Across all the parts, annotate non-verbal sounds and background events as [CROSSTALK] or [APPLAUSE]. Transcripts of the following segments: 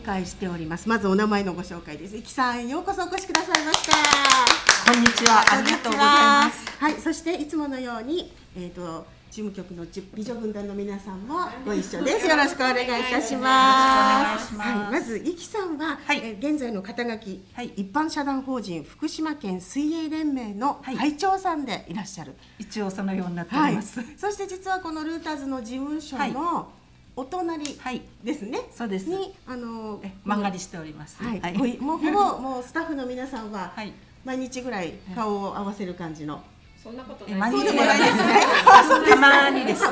んをお迎えしておりますまずお名前のご紹介です生きさんようこそお越しくださいましたこんにちは。ありがとうございます。はい、そしていつものように、えっ、と。事務局のじ美女軍団の皆さんもご一緒です。よろしくお願いいたします。はい、まず、いきさんは、はいえー現在の肩書き、はい一般社団法人福島県水泳連盟のはい会長さんでいらっしゃる。一応そのようになっておはいります。。そして実はこのルーターズの事務所のお隣はい。ですね。そうです。に、あのえ、曲がりしております。はい、はい。もうもうほぼ [LAUGHS] もうスタッフの皆さんははい。毎日ぐらい顔を合わせる感じの。そんなことえ、ない。そうでもないですねたまにです。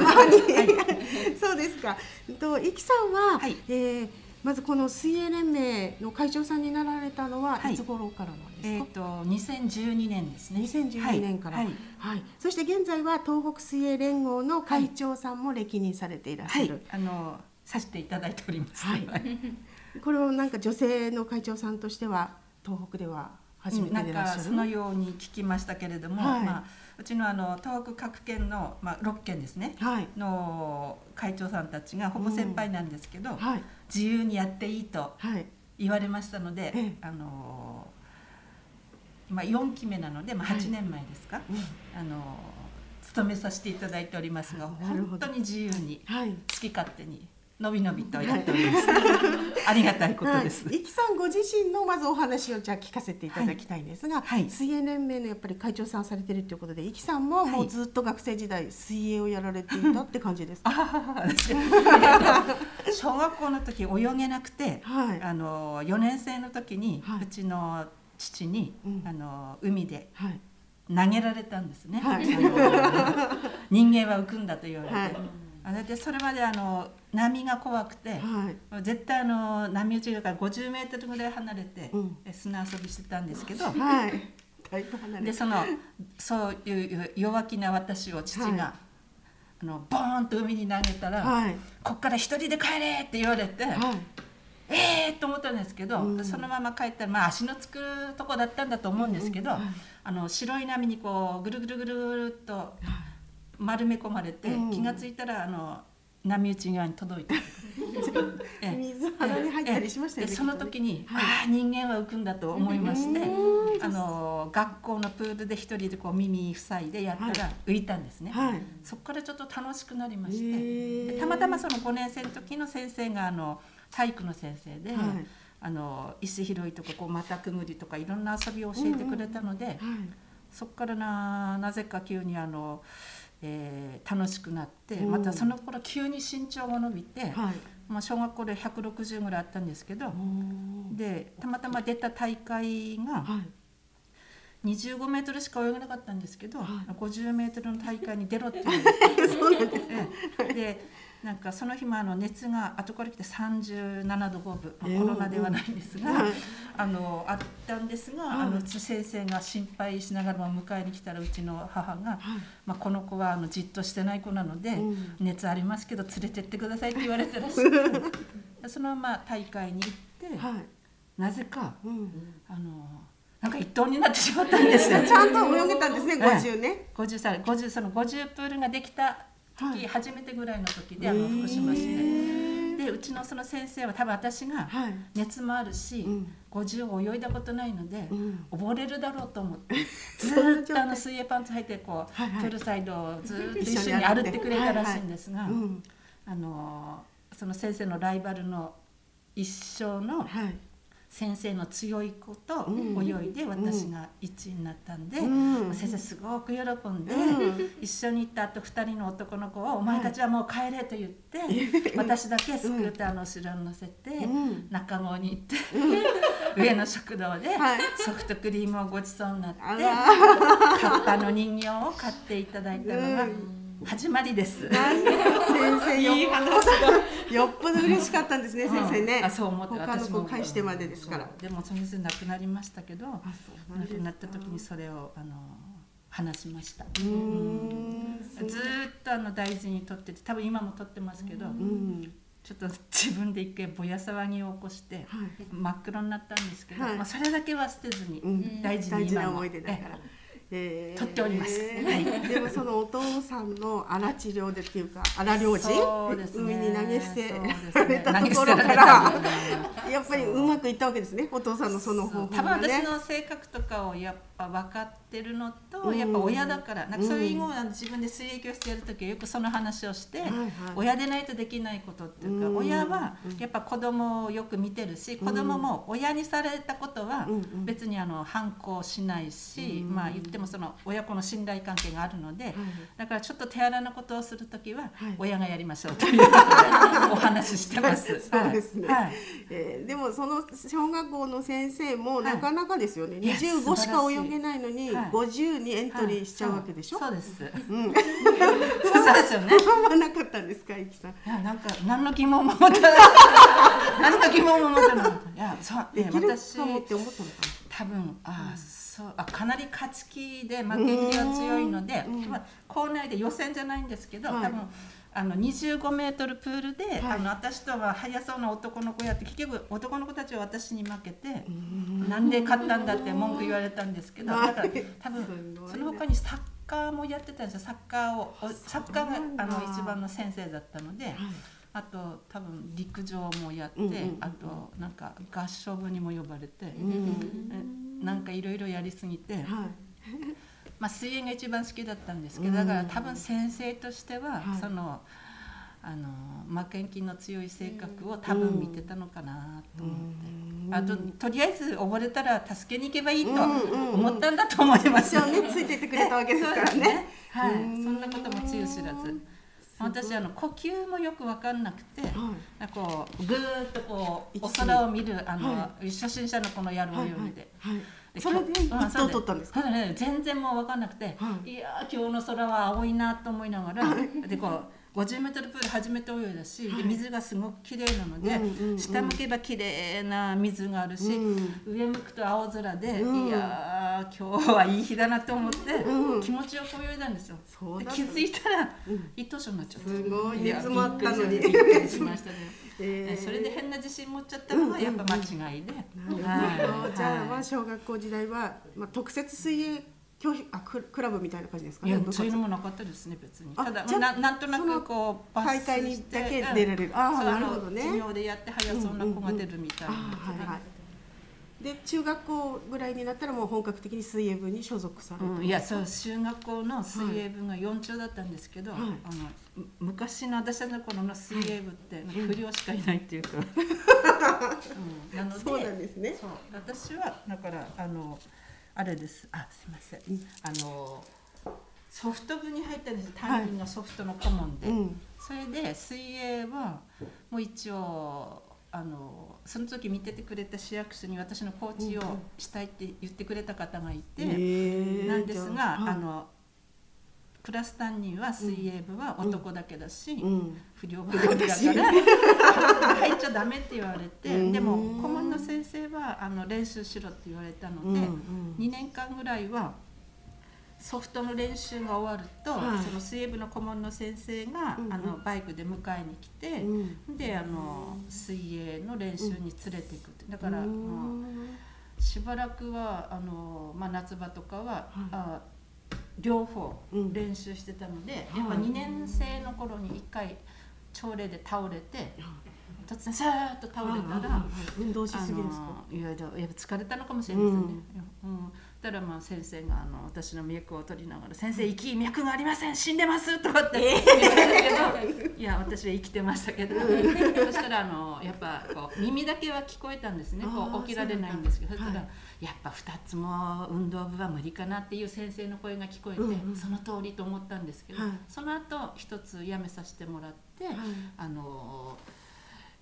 そうですか。と、いきさんは、はいえーまずこの水泳連盟の会長さんになられたのははいいつ頃からなんですか？えっと、2012年ですね。2012年から、ははいい。そして現在は東北水泳連合の会長さんも歴任されていらっしはいゃる。。あの、させていただいております。はいこれをなんか女性の会長さんとしては東北では初めなんてでいらっしゃる。かそのように聞きましたけれども、はい。まあうちのあの東北各県のまあ6県ですね。はい。の会長さんたちがほぼ先輩なんですけど、はい。自由にやっていいとはい。言われましたので、ええ。あの今4期目なので、まあ、はい。8年前ですか、あの勤めさせていただいておりますが本当に自由にはい。好き勝手にのびのびとやっております、ありがたいことです、はい、さんご自身のまずお話をじゃあ聞かせていただきたいんですが、はい。水泳連盟のやっぱり会長さんされてるということで、いきさんももうはいずっと学生時代水泳をやられていたって感じですか？[LAUGHS] 小学校の時泳げなくて、はい。あの4年生の時に、はい。うちの父に、うん。あの海ではい。投げられたんですね、はい。人間は浮くんだと言われて、はいあれでそれまであの波が怖くて、はい。絶対あの波打ちから50メートルぐらい離れて、うん。え砂遊びしてたんですけど、はい。[LAUGHS] でそのそういう弱気な私を父が、はい。あのボーンと海に投げたら、はい。こっから一人で帰れって言われて、はい。ええー、と思ったんですけど、うん。そのまま帰ったら、まあ、足のつくとこだったんだと思うんですけど、うん。はい。あの白い波にこうぐるぐるぐるっと丸め込まれて、うん。気がついたらあの波打ち側に届いて [LAUGHS] ええ。水鼻に入ったりしましたよね。でその時に、はい。ああ人間は浮くんだと思いまして、うん。あの学校のプールで一人でこう耳塞いでやったら浮いたんですね、はい。そこからちょっと楽しくなりましへてたまたまその5年生の時の先生があの体育の先生で、はい。あの石拾いとかこう股くぐりとかいろんな遊びを教えてくれたので、はい。そこからななぜか急にあの、えー楽しくなって、うん。またその頃急に身長が伸びて、はい。まあ、小学校で160ぐらいあったんですけど、でたまたま出た大会がはい。25メートルしか泳げなかったんですけど、はい。50メートルの大会に出ろって言われてでなんかその日もあの熱が後から来て37度5分、まあええコロナではないんですが、はいあのあったんですが、はいあのうち先生が心配しながらも迎えに来たらうちの母が、はい。まあ、この子はあのじっとしてない子なので、うん熱ありますけど連れてってくださいって言われたらしく [LAUGHS] そのまま大会に行って、はい。なぜかうん。あのなんか一等になってしまったんですよ。ちゃんと泳げたんですね、ええ50ね。50歳50その50プールができた時、はい初めてぐらいの時であの福島市へで。ーでうちのその先生は多分私がはい。熱もあるし、うん50泳いだことないので、うん溺れるだろうと思って [LAUGHS] ずっとあの水泳パンツ履いてこう、はいはいプールサイドをずーっと一一緒に歩ってくれたらしいんですが、うん。あのその先生のライバルの一生のはい。先生の強い子とうん。泳いで私が1位になったんで、うん。先生すごく喜んで、うん。一緒に行ったあと2人の男の子を「お前たちはもう帰れ」と言って、[LAUGHS] 私だけスクーターの後ろに乗せて、うん。中郷に行って、上の食堂ではい。ソフトクリームをごちそうになって、カッパの人形を買っていただいたのが始まりです。先生よいいっ話だ。[LAUGHS] よっぽど嬉しかったんですね、先生ね。あそう思って他の私返してまでですから。でもその先生亡くなりましたけど亡くなった時にそれをあの話しました。ずーっとあの大事に取ってて多分今も取ってますけど、うん。ちょっと自分で一回ぼや騒ぎを起こして、はい。真っ黒になったんですけど、はい。まあ、それだけは捨てずに、うん。大事に大事な今も思い出だからえ。えー。取っております。はい。でもそのお父さんの荒治療でっていうか荒療治？ね海に投げ捨てられねたところかられらた。やっぱりうまくいったわけですねお父さんのその方法多分がね私。の性格とかをやっぱ分かってるのと、うん。やっぱ親だからなんかそういう今自分で水泳教室やる時はよくその話をして、はいはい。親でないとできないことっていうか、うん。親はやっぱ子供をよく見てるし、子供も親にされたことは別にあの反抗しないし、うんまあ言ってもその親子の信頼関係があるので、はいだからちょっと手荒なことをする時ははい。親がやりましょうということでお話ししてます。[LAUGHS] そうですね。はい。はい。えーでもその小学校の先生もはい。なかなかですよね、いや25しか素晴らしい。泳げない。のにはい。50にエントリーしちゃうわけでしょ、そうそうです。うん、そうですよね。[LAUGHS] まあなかったんですか、いきさん。いやなんか何の疑問も持たない。何の疑問も持たない。いやそうねできる私かもって思ったのか多分あ、そうあかなり勝ち気で負け気が強いので、うん。まあ、校内で予選じゃないんですけど、はい。多分あの25メートルプールで、はい。あの私とは速そうな男の子やって結局男の子たちは私に負けて、な。うん。で勝ったんだって文句言われたんですけど、はいだから [LAUGHS] 多分ね。その他にサッカーもやってたんですよ。サッカーをおサッカーがあの一番の先生だったので。はい。あと多分陸上もやって、うんうんうん。あとなんか合唱部にも呼ばれて、うん。えなんかいろいろやりすぎて、はいまあ、水泳が一番好きだったんですけど、うんだから多分先生としては、はい。そのあの負けん気の強い性格を多分見てたのかなと思って、うん。あととりあえず溺れたら助けに行けばいいとうんうんうん。思ったんだと思います。一応ねついてってくれたわけですからそうね。[LAUGHS] はい、うん。そんなこともつゆ知らず。私あの呼吸もよく分かんなくて、はい。こうぐーっとこうお息空を見るあの、は初心者のこのやるはい泳ぎで。はい。でそれで一等取ったんですか？全然もう分かんなくて、、はいやー今日の空は青いなと思いながら、でこう50メートルプール初めて泳いだし、で水がすごく綺麗なので、うんうんうん。下向けば綺麗な水があるし、うん。上向くと青空で、うん。いやー今日はいい日だなと思って、うん。気持ちよく泳いだんですよ。そうだで気づいたら、うん。一等賞になっちゃった。すごいや煮詰まったのに。びっくりしましたね。えー。それで変な自信持っちゃったのがやっぱ間違いで。なるほど。はい。じゃあまあはい小学校時代はまあ特設水泳教室あククラブみたいな感じですかね。そういうのもなかったですね別に。あただななんとなくこう大会にだけ出られる。あーそうなるほどね。授業でやって早そうな子が出るみたいな、あはいはい。で中学校ぐらいになったらもう本格的に水泳部に所属されて、うん、いやそう中学校の水泳部が4中だったんですけど、はい。あのむ昔の私たちの頃の水泳部って不良しかいないっていうか、うん。なのでそうなんですね。そう。私はだからあのあれです。あすいません、うん。あのソフト部に入ったんです。担任のソフトの顧問で、うん。それで水泳はもう一応あのその時見ててくれた市役所に私のコーチをしたいって言ってくれた方がいて、えー。なんですが、あのクラス担任は水泳部は男だけだし、うん。不良ばかりだから [LAUGHS] 入っちゃダメって言われて、うん。でも顧問の先生はあの練習しろって言われたので、うんうん。2年間ぐらいはソフトの練習が終わると、はい。その水泳部の顧問の先生が、うんうん。あのバイクで迎えに来て、うん。であの水泳の練習に連れていくって。だから、うもうんしばらくはあの、まあ、夏場とかは、あ両方うん。練習してたので、はい。やっぱ2年生の頃に1回朝礼で倒れて突然さーっと倒れたら。運動しすぎですか？いやいややっぱ疲れたのかもしれませんね。うん、だからまあ先生があの私の脈を取りながら「先生生き脈がありません死んでます」とかって言ったんですけど、いや私は生きてましたけど、そしたらあのやっぱこう耳だけは聞こえたんですね。こう起きられないんですけど、そしたら、やっぱ2つも運動部は無理かなっていう先生の声が聞こえて、うんうん。その通りと思ったんですけど、はい。その後一つ辞めさせてもらって、はい。あの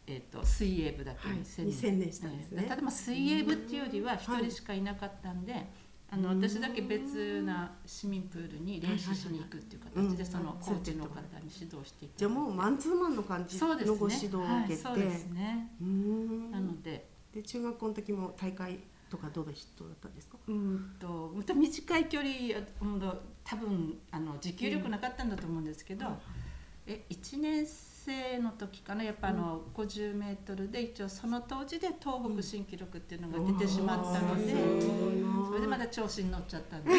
えー、と水泳部だけに専念したんですね。ただまあ水泳部っていうよりは一人しかいなかったんで、あの私だけ別な市民プールに練習しに行くっていうはいはいはい形でそのうんコーチの方に指導して。いたじゃあもうマンツーマンの感じのご指導を受けて、はい、そうですね。うーん。なので。で中学校の時も大会とかどの人だったんですか？うんとまた短い距離うんと多分あの持久力なかったんだと思うんですけど、え1年生の時かなやっぱあの、50メートルで一応その当時で東北新記録っていうのが出てしまったので、それでまだ調子に乗っちゃったんです。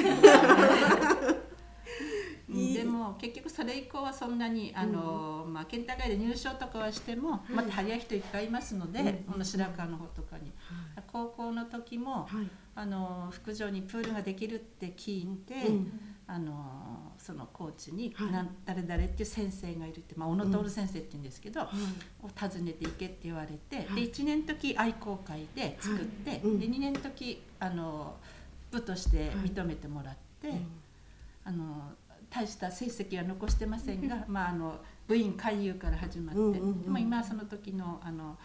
[LAUGHS] でも結局それ以降はそんなにあの、まあ、県大会で入賞とかはしても、また速い人いっぱいいますので、うん。この白川の方とかに、高校の時も、はい。あの福城にプールができるって聞いて、うんあのそのコーチに、誰々っていう先生がいるって、まあ、小野徹先生って言うんですけど、はい。を訪ねていけって言われて、はい。で1年の時愛好会で作って、で2年の時あの部として認めてもらって、あの大した成績は残してませんが、まあ、あの部員勧誘から始まって、でも今はその時のあの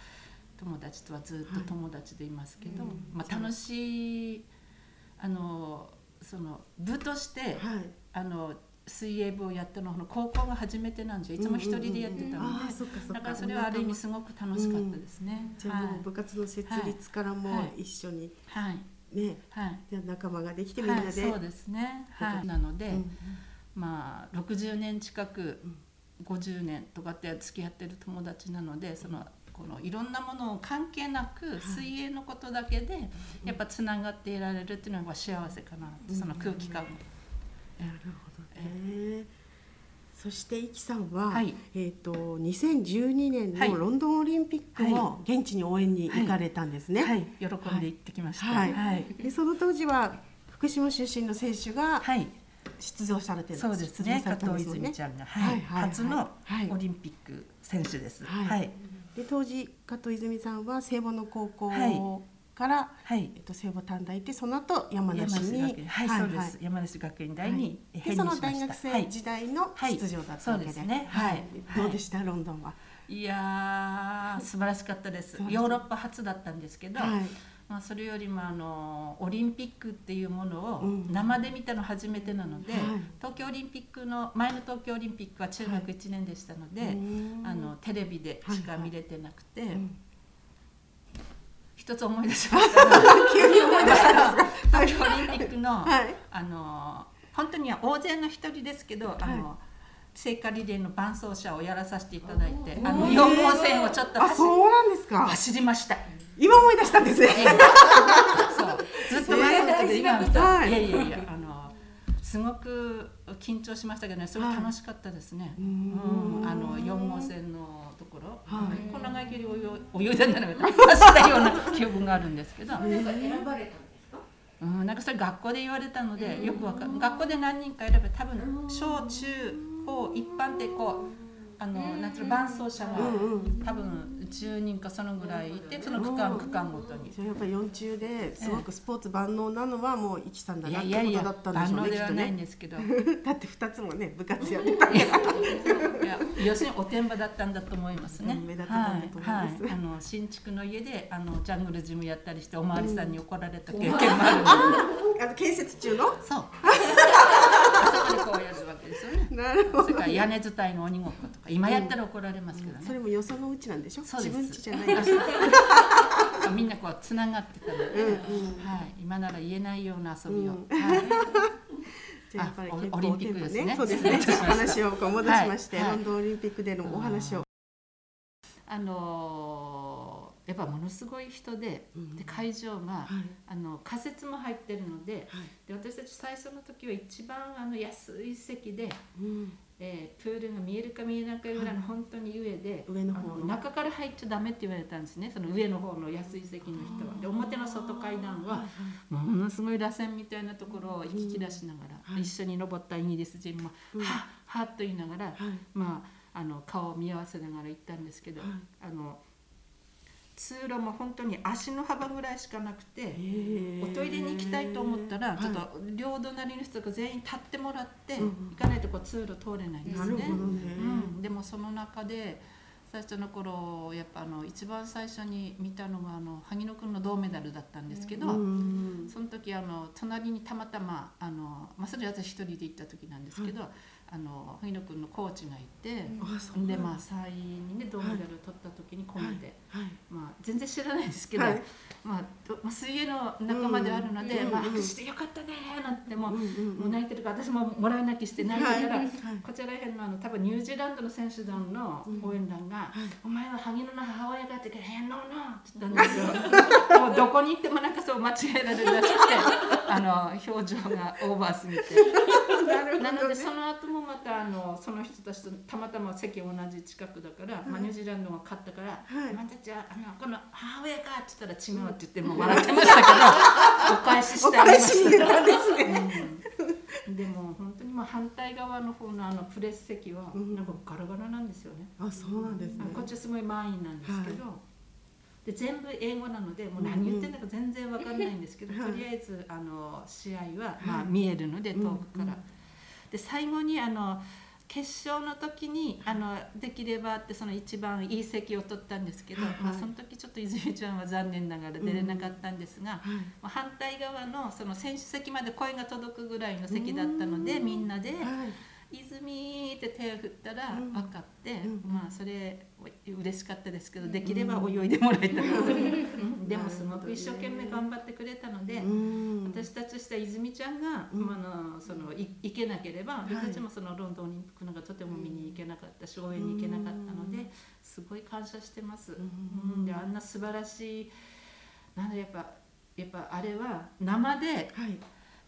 友達とはずっと友達でいますけど、はいまあ、楽しいあのその部として、はい。あの水泳部をやったのは高校が初めてなんですよいつも一人でやってたのでだからそれはある意味すごく楽しかったですね。じゃあもう部活の設立からもはい。一緒にはい。ねはい。じゃあ仲間ができてみんなはい、でそうですね、はい、なので、うんまあ60年近く50年とかって付き合ってる友達なのでそのこのいろんなものを関係なく水泳のことだけでやっぱつながっていられるっていうのはやっぱ幸せかなその空気感も。なるほどね。そしてイキさんは、はい。えっ、と2012年はい。のロンドンオリンピックも現地に応援に行かれたんですね。はい、喜んで行ってきました。はい。はい、でその当時は福島出身の選手がはい。出場されてるんそうですね。加藤泉ちゃんが、はい。はい、はい初のはい。オリンピック選手です。はい。はい、で当時加藤泉さんは聖母の高校はい。から、はい。えっと聖母短大行ってその後山梨に。山梨学院はい、そうです。山梨学院大にでその。大学生はい時代のはい。出場だったわけで,、すね。はい。どうでした、ロンドンは。いやー素晴らしかったです。ヨーロッパ初だったんですけど、はいまあ、それよりもあのオリンピックっていうものをうん。生で見たの初めてなので、はい。東京オリンピックの前の東京オリンピックは中学1年でしたので、うん。あのテレビでしか見れてなくて、うん。一つ思い出しましたが [LAUGHS] 急に思い出した。[LAUGHS] 東京オリンピックの、はい。あの本当には大勢の一人ですけど、あの聖火リレーの伴走者をやらさせていただいて、あのおー4号線をちょっとあ、走そうなんですか。走りました。今思い出したんですね。そう。ずっと前のことで今見た、はい。い、やいやいやあのすごく緊張しましたけどねすごい。楽しかったですね、ううん。ん。あの4号線のところ、はい。こんな長い距離泳い泳いだんじゃな走ったような記憶があるんですけど、なんか選ばれたんですか？うん、なんかそれ学校で言われたのでよくわかん学校で何人か選べば多分小中高一般でこうあのなんていうの伴走者がうんうん。多分10人かそのぐらいいてその区間区間ごとに。やっぱり四中ですごくスポーツ万能なのはもうイキさんだいなってやいやいやことだったんでしょうねきっと万能ではないんね。ですけど [LAUGHS] だって二つもね部活やってた。いや要するにおてんばだったんだと思いますね。目立ってたんだと思いますはいはい、あの新築の家であのジャングルジムやったりしておまわりさんに怒られた経験もあるんで、[LAUGHS] あの建設中の？そう。[LAUGHS] こうやるわけですよね。なるほど。それから屋根伝いの鬼ごっことか今やったら怒られますけどね。それもよそのうちなんでしょ？そうです自分家じゃないでしょ。[LAUGHS] みんなこうつながってたので、うんうんはい、今なら言えないような遊びを、[LAUGHS] やっぱりオリンピックですねそうですね。話をこう戻しまして、ロンドンオリンピックでのお話を。あのーやっぱものすごい人で,、うん。で会場が、はい。あの仮設も入ってるのではい。で私たち最初の時は一番あの安い席で、うん。えープールが見えるか見えないかぐらいの本当に上で、上の方の。あ中から入っちゃダメって言われたんですね。その上の方の安い席の人は。で表の外階段はものすごい螺旋みたいなところを行き来出しながら、うん。はい。一緒に登ったイギリス人も、うん。はっはっと言いながら、はい。まあ、あの顔を見合わせながら行ったんですけど、はい。あの通路も本当に足の幅ぐらいしかなくて、おトイレに行きたいと思ったら、ちょっと両隣の人が全員立ってもらって、うん行かないとこう通路通れないんですね。ね。うん、でもその中で最初の頃やっぱあの一番最初に見たのがあの萩野君の銅メダルだったんですけど、うんその時あの隣にたまたまあの、まあ、それ私一人で行った時なんですけど、あの冬野君のコーチがいて、うん。だ。まあ3位にね銅メダル取った時に込めて、はい。まあ、全然知らないですけど、はい。まあどまあ、水泳の仲間であるので、まあ、拍手してよかったねなんてもう,、うんうんもう泣いてるから私ももらい泣きして泣いてたら、はい。こちらへんのあの多分ニュージーランドの選手団の応援団が「お前は萩野の母親が」って言って「えー、ノーノー」って言ったんですよもうどこに行ってもなんかそう間違えられるらしくてあの表情がオーバーすぎて。[LAUGHS] なね。なのでその後もまたあのその人たちとたまたま席同じ近くだから、まあ、ニュージーランドが勝ったから「はいまたじゃああのこの母親か」って言ったら「違う」って言ってもう笑ってましたけど [LAUGHS] お返ししおてありま返した。ですね。うんでも本当にまあ反対側の方のあのプレス席はうんなんかガラガラなんですよね。あ、そうなんですね。こっちはすごい満員なんですけど、で全部英語なのでもう何言ってんだか全然わかんないんですけど、はいとりあえずあの試合はまあ見えるので遠くから。うんうんで最後にあの決勝の時にあのできればってその一番いい席を取ったんですけど、はいはいまあ、その時ちょっと泉ちゃんは残念ながら出れなかったんですが、はい。まあ反対側のその選手席まで声が届くぐらいの席だったのでうんみんなではい。「泉」って手を振ったらうん。分かって、うん。まあそれ嬉しかったですけどできれば泳いでもらえたらと、[LAUGHS] うん。でもすごく一生懸命頑張ってくれたので。うん。私たちとしては泉ちゃんが、うん。まあ、あのそのい行けなければはい。私たちもそのロンドンオリンピックのがとても見に行けなかったし応援に行けなかったのですごい感謝してます。うん。うん、であんな素晴らしいなんでやっぱやっぱあれは生ではい。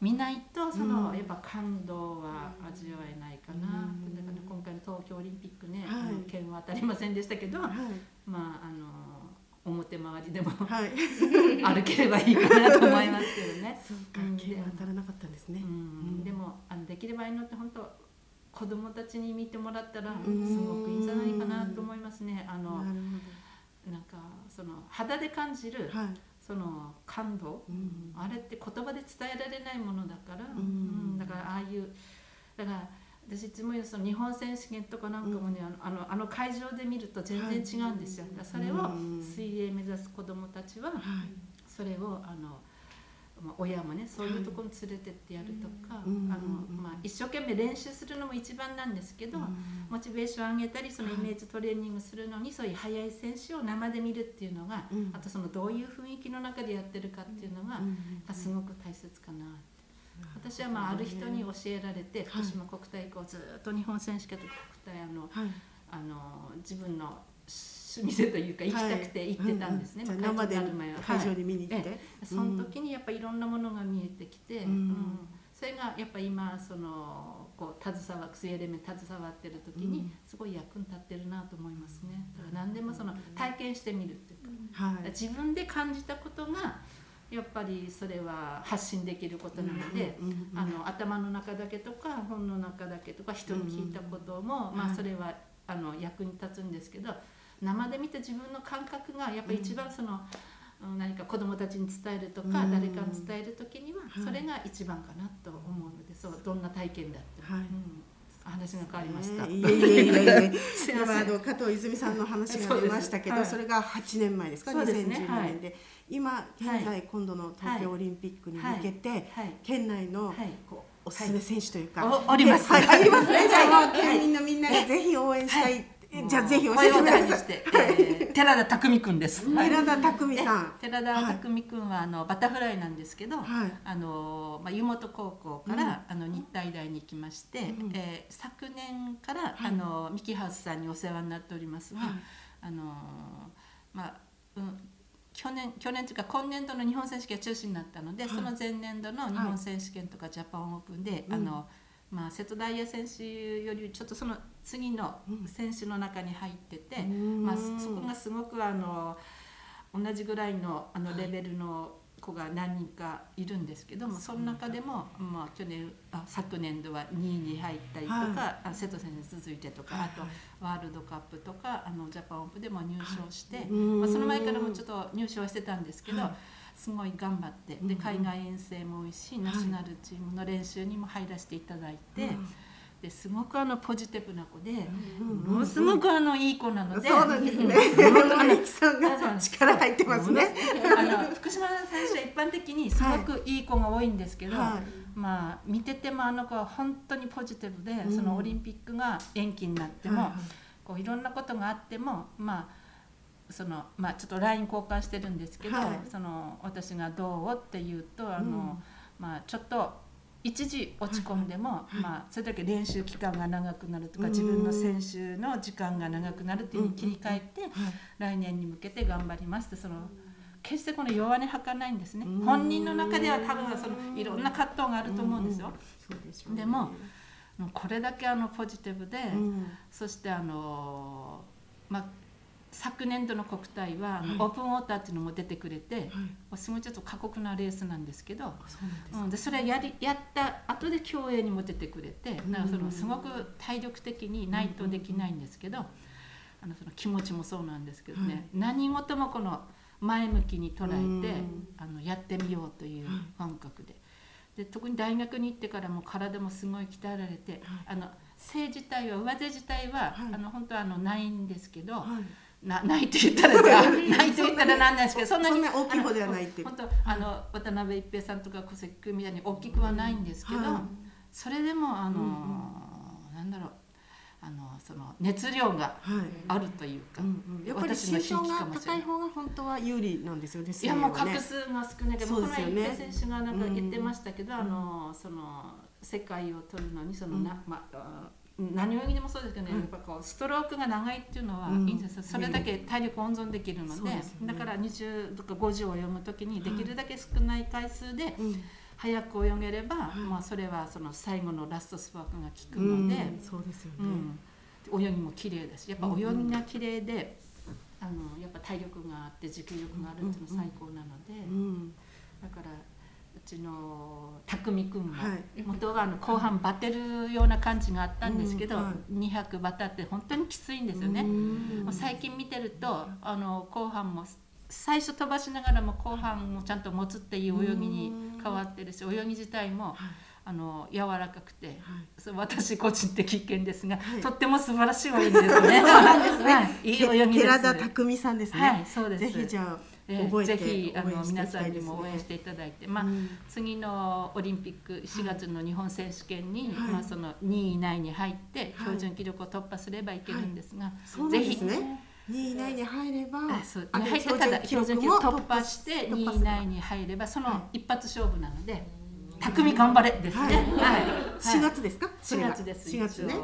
見ないとその、うんやっぱ感動は味わえないかな、うんだから今回の東京オリンピックね、はいあの剣は当たりませんでしたけど、はい。まああの表回りでもはい。[LAUGHS] 歩ければいいかなと思いますけどね。[LAUGHS] そうかうん、剣は当たらなかったんですね。うんでもあのできればいいのって本当子供たちに見てもらったらすうんごくいいんじゃないかなと思いますね。あのなんかその肌で感じる。はい。その感動うんあれって言葉で伝えられないものだから、うんうんだからああいうだから私いつも言うその日本選手権とかなんかもね、あのあのあの会場で見ると全然違うんですよ。だからそれをうん水泳目指す子どもたちははい。それをあの、まあ、親もねそういうところに連れてってやるとか、うん。あのうんまあ、一生懸命練習するのも一番なんですけど、うん。モチベーション上げたりそのイメージトレーニングするのにそういう速い選手を生で見るっていうのが、うん。あとそのどういう雰囲気の中でやってるかっていうのが、すごく大切かなって。私はまあある人に教えられて福島国体以降ずっと日本選手権とか国体あのはい。あの自分の趣味でというか行きたくて行ってたんですね、はいまあうん。うん生で会場になる前は。会場に見に行って。ええ。その時にやっぱいろんなものが見えてきて、うん。うん。それがやっぱ今そのこう携わ水泳連盟携わってる時にうん。すごい役に立ってるなと思いますね。だから何でもその体験してみるっていうか、はい。自分で感じたことがやっぱりそれは発信できることなので、うんうんうんあの頭の中だけとか本の中だけとか人に聞いたことも、まはい。あそれはあの役に立つんですけど生で見た自分の感覚がやっぱり一番その、うん。何か子どもたちに伝えるとか、うん。誰かに伝える時にははい。それが一番かなと思うのでそうどんな体験だっても、はい。うん。話が変わりました。ねいえいえいえいえ。[LAUGHS] すいません。今あの加藤泉さんの話が出ましたけどそ,、それが8年前ですか？すね。2012年で、今現在、はい。今度の東京オリンピックに向けて、はい。県内の、はい。こうおすすめ選手というか、おあります。はい、ありますね。じゃあ県民のみんながぜひ応援したい、じゃあぜひ教えてください。えー寺田匠くんです。は [LAUGHS] い寺田匠さん。寺田匠くんはあのバタフライなんですけど、はい。あのまあ、湯本高校から、あの日体大に行きまして、うん。えー昨年から、はい。あのミキハウスさんにお世話になっておりますが、はい。あのまあ、うん、去年去年というか今年度の日本選手権は中止になったので、はい。その前年度の日本選手権とかジャパンオープンで、うん。あのまあ、瀬戸大也選手よりちょっとその次の選手の中に入ってて、うん。まあ、そそこがすごくあの同じぐらいのあのレベルの子が何人かいるんですけども、その中でも、まあ、去年あ昨年度は2位に入ったりとか、はい。あ瀬戸選手に続いてとか、はい。あとワールドカップとかあのジャパンオープンでも入賞して、うん。まあ、その前からもちょっと入賞はしてたんですけど、はい。すごい頑張ってで海外遠征も多いし、ナショナルチームの練習にも入らせていただいて。うんってすごくあのポジティブな子で、うんものすごくあのいい子なので、そうなんですね。うんゆきさんが力入ってますね。あの福島選手は一般的にすごくいい子が多いんですけど、はい。まあ見ててもあの子は本当にポジティブで、うん。そのオリンピックが延期になっても、こういろんなことがあってもまあそのまあちょっと LINE 交換してるんですけど、はい。その私がどうって言うとあの、うん。まあちょっと一時落ち込んでも、はいまあそれだけ練習期間が長くなるとか、うん。自分の選手の時間が長くなるっていうふうに切り替えて、はい。来年に向けて頑張りますってその決してこの弱音吐かないんですね、うん。本人の中では多分そのいろんな葛藤があると思うんですよ、でもこれだけあのポジティブで、うん。そしてあのまあ昨年度の国体は、はい。オープンウォーターっていうのも出てくれて、はい。すごいちょっと過酷なレースなんですけど、そうなんでそれやりやった後で競泳にも出てくれて、うん。なんかそのすごく体力的にないとできないんですけど、あのその気持ちもそうなんですけどね、何事もこの前向きに捉えて、うん。あのやってみようという感覚で。で特に大学に行ってからも体もすごい鍛えられて、あの背自体は上背自体は、はい。あの本当はあのないんですけど、はいな [LAUGHS] ないと言ったらさ [LAUGHS] ないと言ったらなんですけどそんなに大きい方ではないっていう。本当あの渡辺一平さんとか小関君みたいに大きくはないんですけど、はい。それでもあの、なんだろうあのその熱量がはい。あるというか、うんうん。やっぱり私の身長が高い方が本当は有利なんですよね。いやもう画数が少ない。けど、そうこの一平選手がなんか言ってましたけど、あのその世界を取るのにそのな、まあ何泳ぎでもそうですけどね、うん。やっぱこうストロークが長いっていうのはうん。いいんですよ、それだけ体力温存できるので,、ね。だから20とか50を泳ぐ時にできるだけ少ない回数でうん。早く泳げれば、い。まあ、それはその最後のラストスパークが効くうん。ので、そうですよね。うん。泳ぎも綺麗だしやっぱ泳ぎが綺麗で、あのやっぱ体力があって持久力があるっていうのは最高なので、うん。だからうちの匠君も、はい元はあの後半バテるような感じがあったんですけど、うんは200バタって本当にきついんですよね。最近見てるとあの後半も最初飛ばしながらも後半もちゃんと持つっていう泳ぎに変わってるし泳ぎ自体もはいあの柔らかくて、はいそう私個人的意見ですが、はいとっても素晴らしい泳ぎ [LAUGHS] ですね。はい、いい泳ぎです。寺田匠さんですね。はい、そうです。ぜひじゃあええぜひあの皆さんにも応援していただいて、まあ、うん。次のオリンピック4月の日本選手権に、はい。まあ、その2位以内に入ってはい。標準記録を突破すればいけるんですが、そうなぜひんですね。2位以内に入れば、あそうあ入ってただ標準記録突破して2位以内に入ればその一発勝負なので、匠頑張れですね。はい。4月ですか？4月です。4月ね。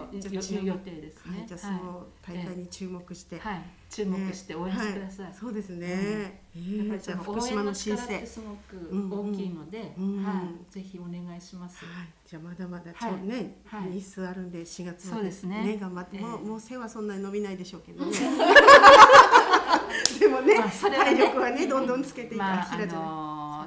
予定ですね。はいじゃあその大会に注目して、はい、はい。注目して応援してください。はそうですね。えやっぱーじゃあ福島の新応援の力って生。すごく大きいので、うんはい、ぜひお願いします。はい、じゃあまだまだちはい。ょね、はい。日数あるんで4月まそうですね。頑張って、ええ。もうもう背はそんなに伸びないでしょうけどね。[LAUGHS] でもね、体力はねどんどんつけていかまああ平じゃない。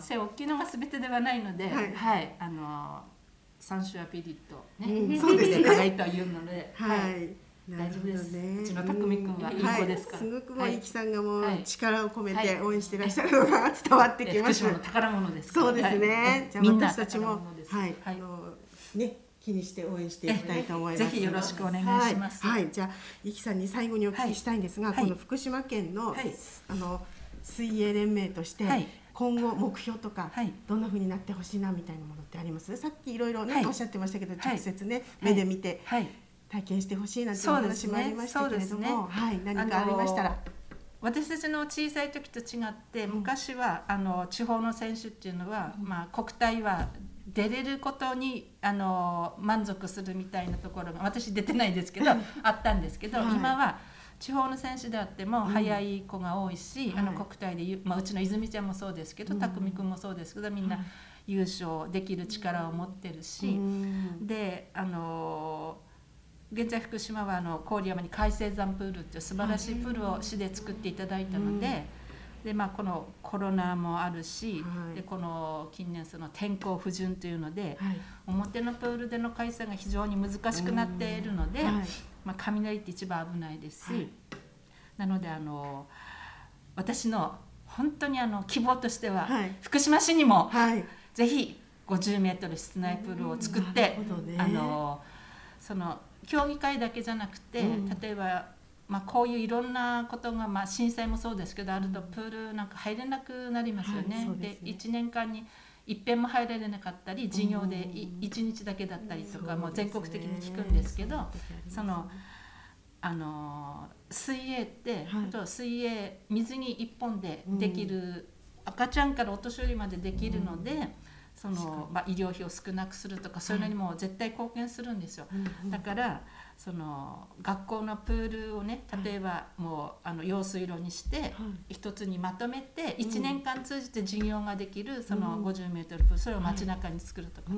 背大きいのが全てではない。ので、ははい。い、あのーサンシュアピリットね、うん。[LAUGHS] そうですね。輝いというので、はい。大丈夫です。ねうちの匠君はいい子ですから。はい、すごくもうはいいきさんがもうはい力を込めはい。て応援していらっしゃるのが伝わってきました。福島の宝物です。そうですね。はい。じゃ私たちもはい、はい。あのね気にして応援していきたいと思います。えぜひよろしくお願いします。はい、はい。じゃあいきさんに最後にお聞きしたいんですが、はい。この福島県の、はい。あの水泳連盟として、はい今後目標とか、はい。どんな風になってほしいなみたいなものってあります？さっきいろいろね、はい。おっしゃってましたけど、はい。直接ね、目で見てはい。体験してほしいなんていう話もありましたけれども、そうですね。はい、何かありましたら。私たちの小さい時と違って昔はあの地方の選手っていうのは、まあ、国体は出れることにあの満足するみたいなところが私出てないですけどあったんですけど、はい。今は地方の選手であっても速い子が多いし、あのはい国体でゆ、まあ、うちの泉ちゃんもそうですけど、うん。匠君もそうですけどみんな優勝できる力を持ってるし。うん。であの現在福島はあの郡山に海星山プールっていう素晴らしいプールを市で作っていただいたので,、でまあ、このコロナもあるし、はい。でこの近年その天候不順というので、はい。表のプールでの開催が非常に難しくなっているので、はいまあ、雷って一番危ないですし、はい。なのであの私の本当にあの希望としては、はい。福島市にもはい。ぜひ50メートル室内プールを作って、ね。あのその競技会だけじゃなくて、うん。例えば、まあ、こういういろんなことが、まあ、震災もそうですけどあるとプールなんか入れなくなりますよね。はいですね。1年間に一遍も入られなかったり授業でい1日だけだったりとか、もう全国的に聞くんですけどそのあの水泳って、と水泳水に一本でできる、赤ちゃんからお年寄りまでできるので、そのまあ、医療費を少なくするとかそういうのにも絶対貢献するんですよ。だからその学校のプールをね例えばもうあの用水路にして一つにまとめて1年間通じて授業ができるその 50m プールそれを街中に作るとか、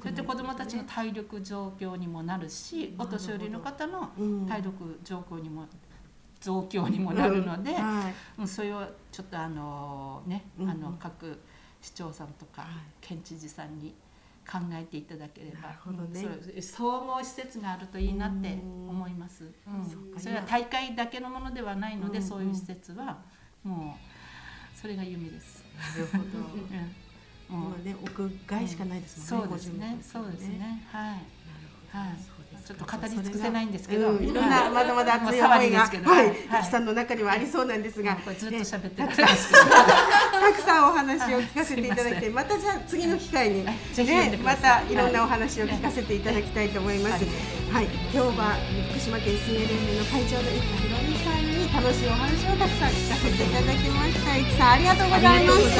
それって子どもたちの体力状況にもなるしお年寄りの方の体力状況にも増強にもなるので、はい。うんそれをちょっとあのね、うん。あの各市長さんとかはい。県知事さんに考えていただければ、なるほどね。総合施設があるといいなって思います。うん。それは大会だけのものではないので、うんそういう施設はもうそれが夢です。なるほど。[LAUGHS] うん、もう今ね屋外しかないですもんねそうですね。50そうですね。はい。はい。ちょっと語り尽くせないんですけど、うんいろんなまだまだ熱いまあ思いが、はい、はい。さんの中にはありそうなんですが、これずっと喋ってねるんですけど、たくさんお話を聞かせていただいて、またじゃあ次の機会に、はい。ぜひ呼んでください。またいろんなお話を聞かせていただきたいと思います。はい、今日は福島県水泳連盟の会長の生田博美さんに楽しいお話をたくさん聞かせていただきました。生田さんありがとうございまし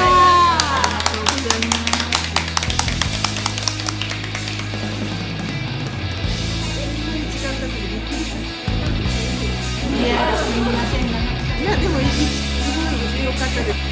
た。いや。でもすごい良かったです。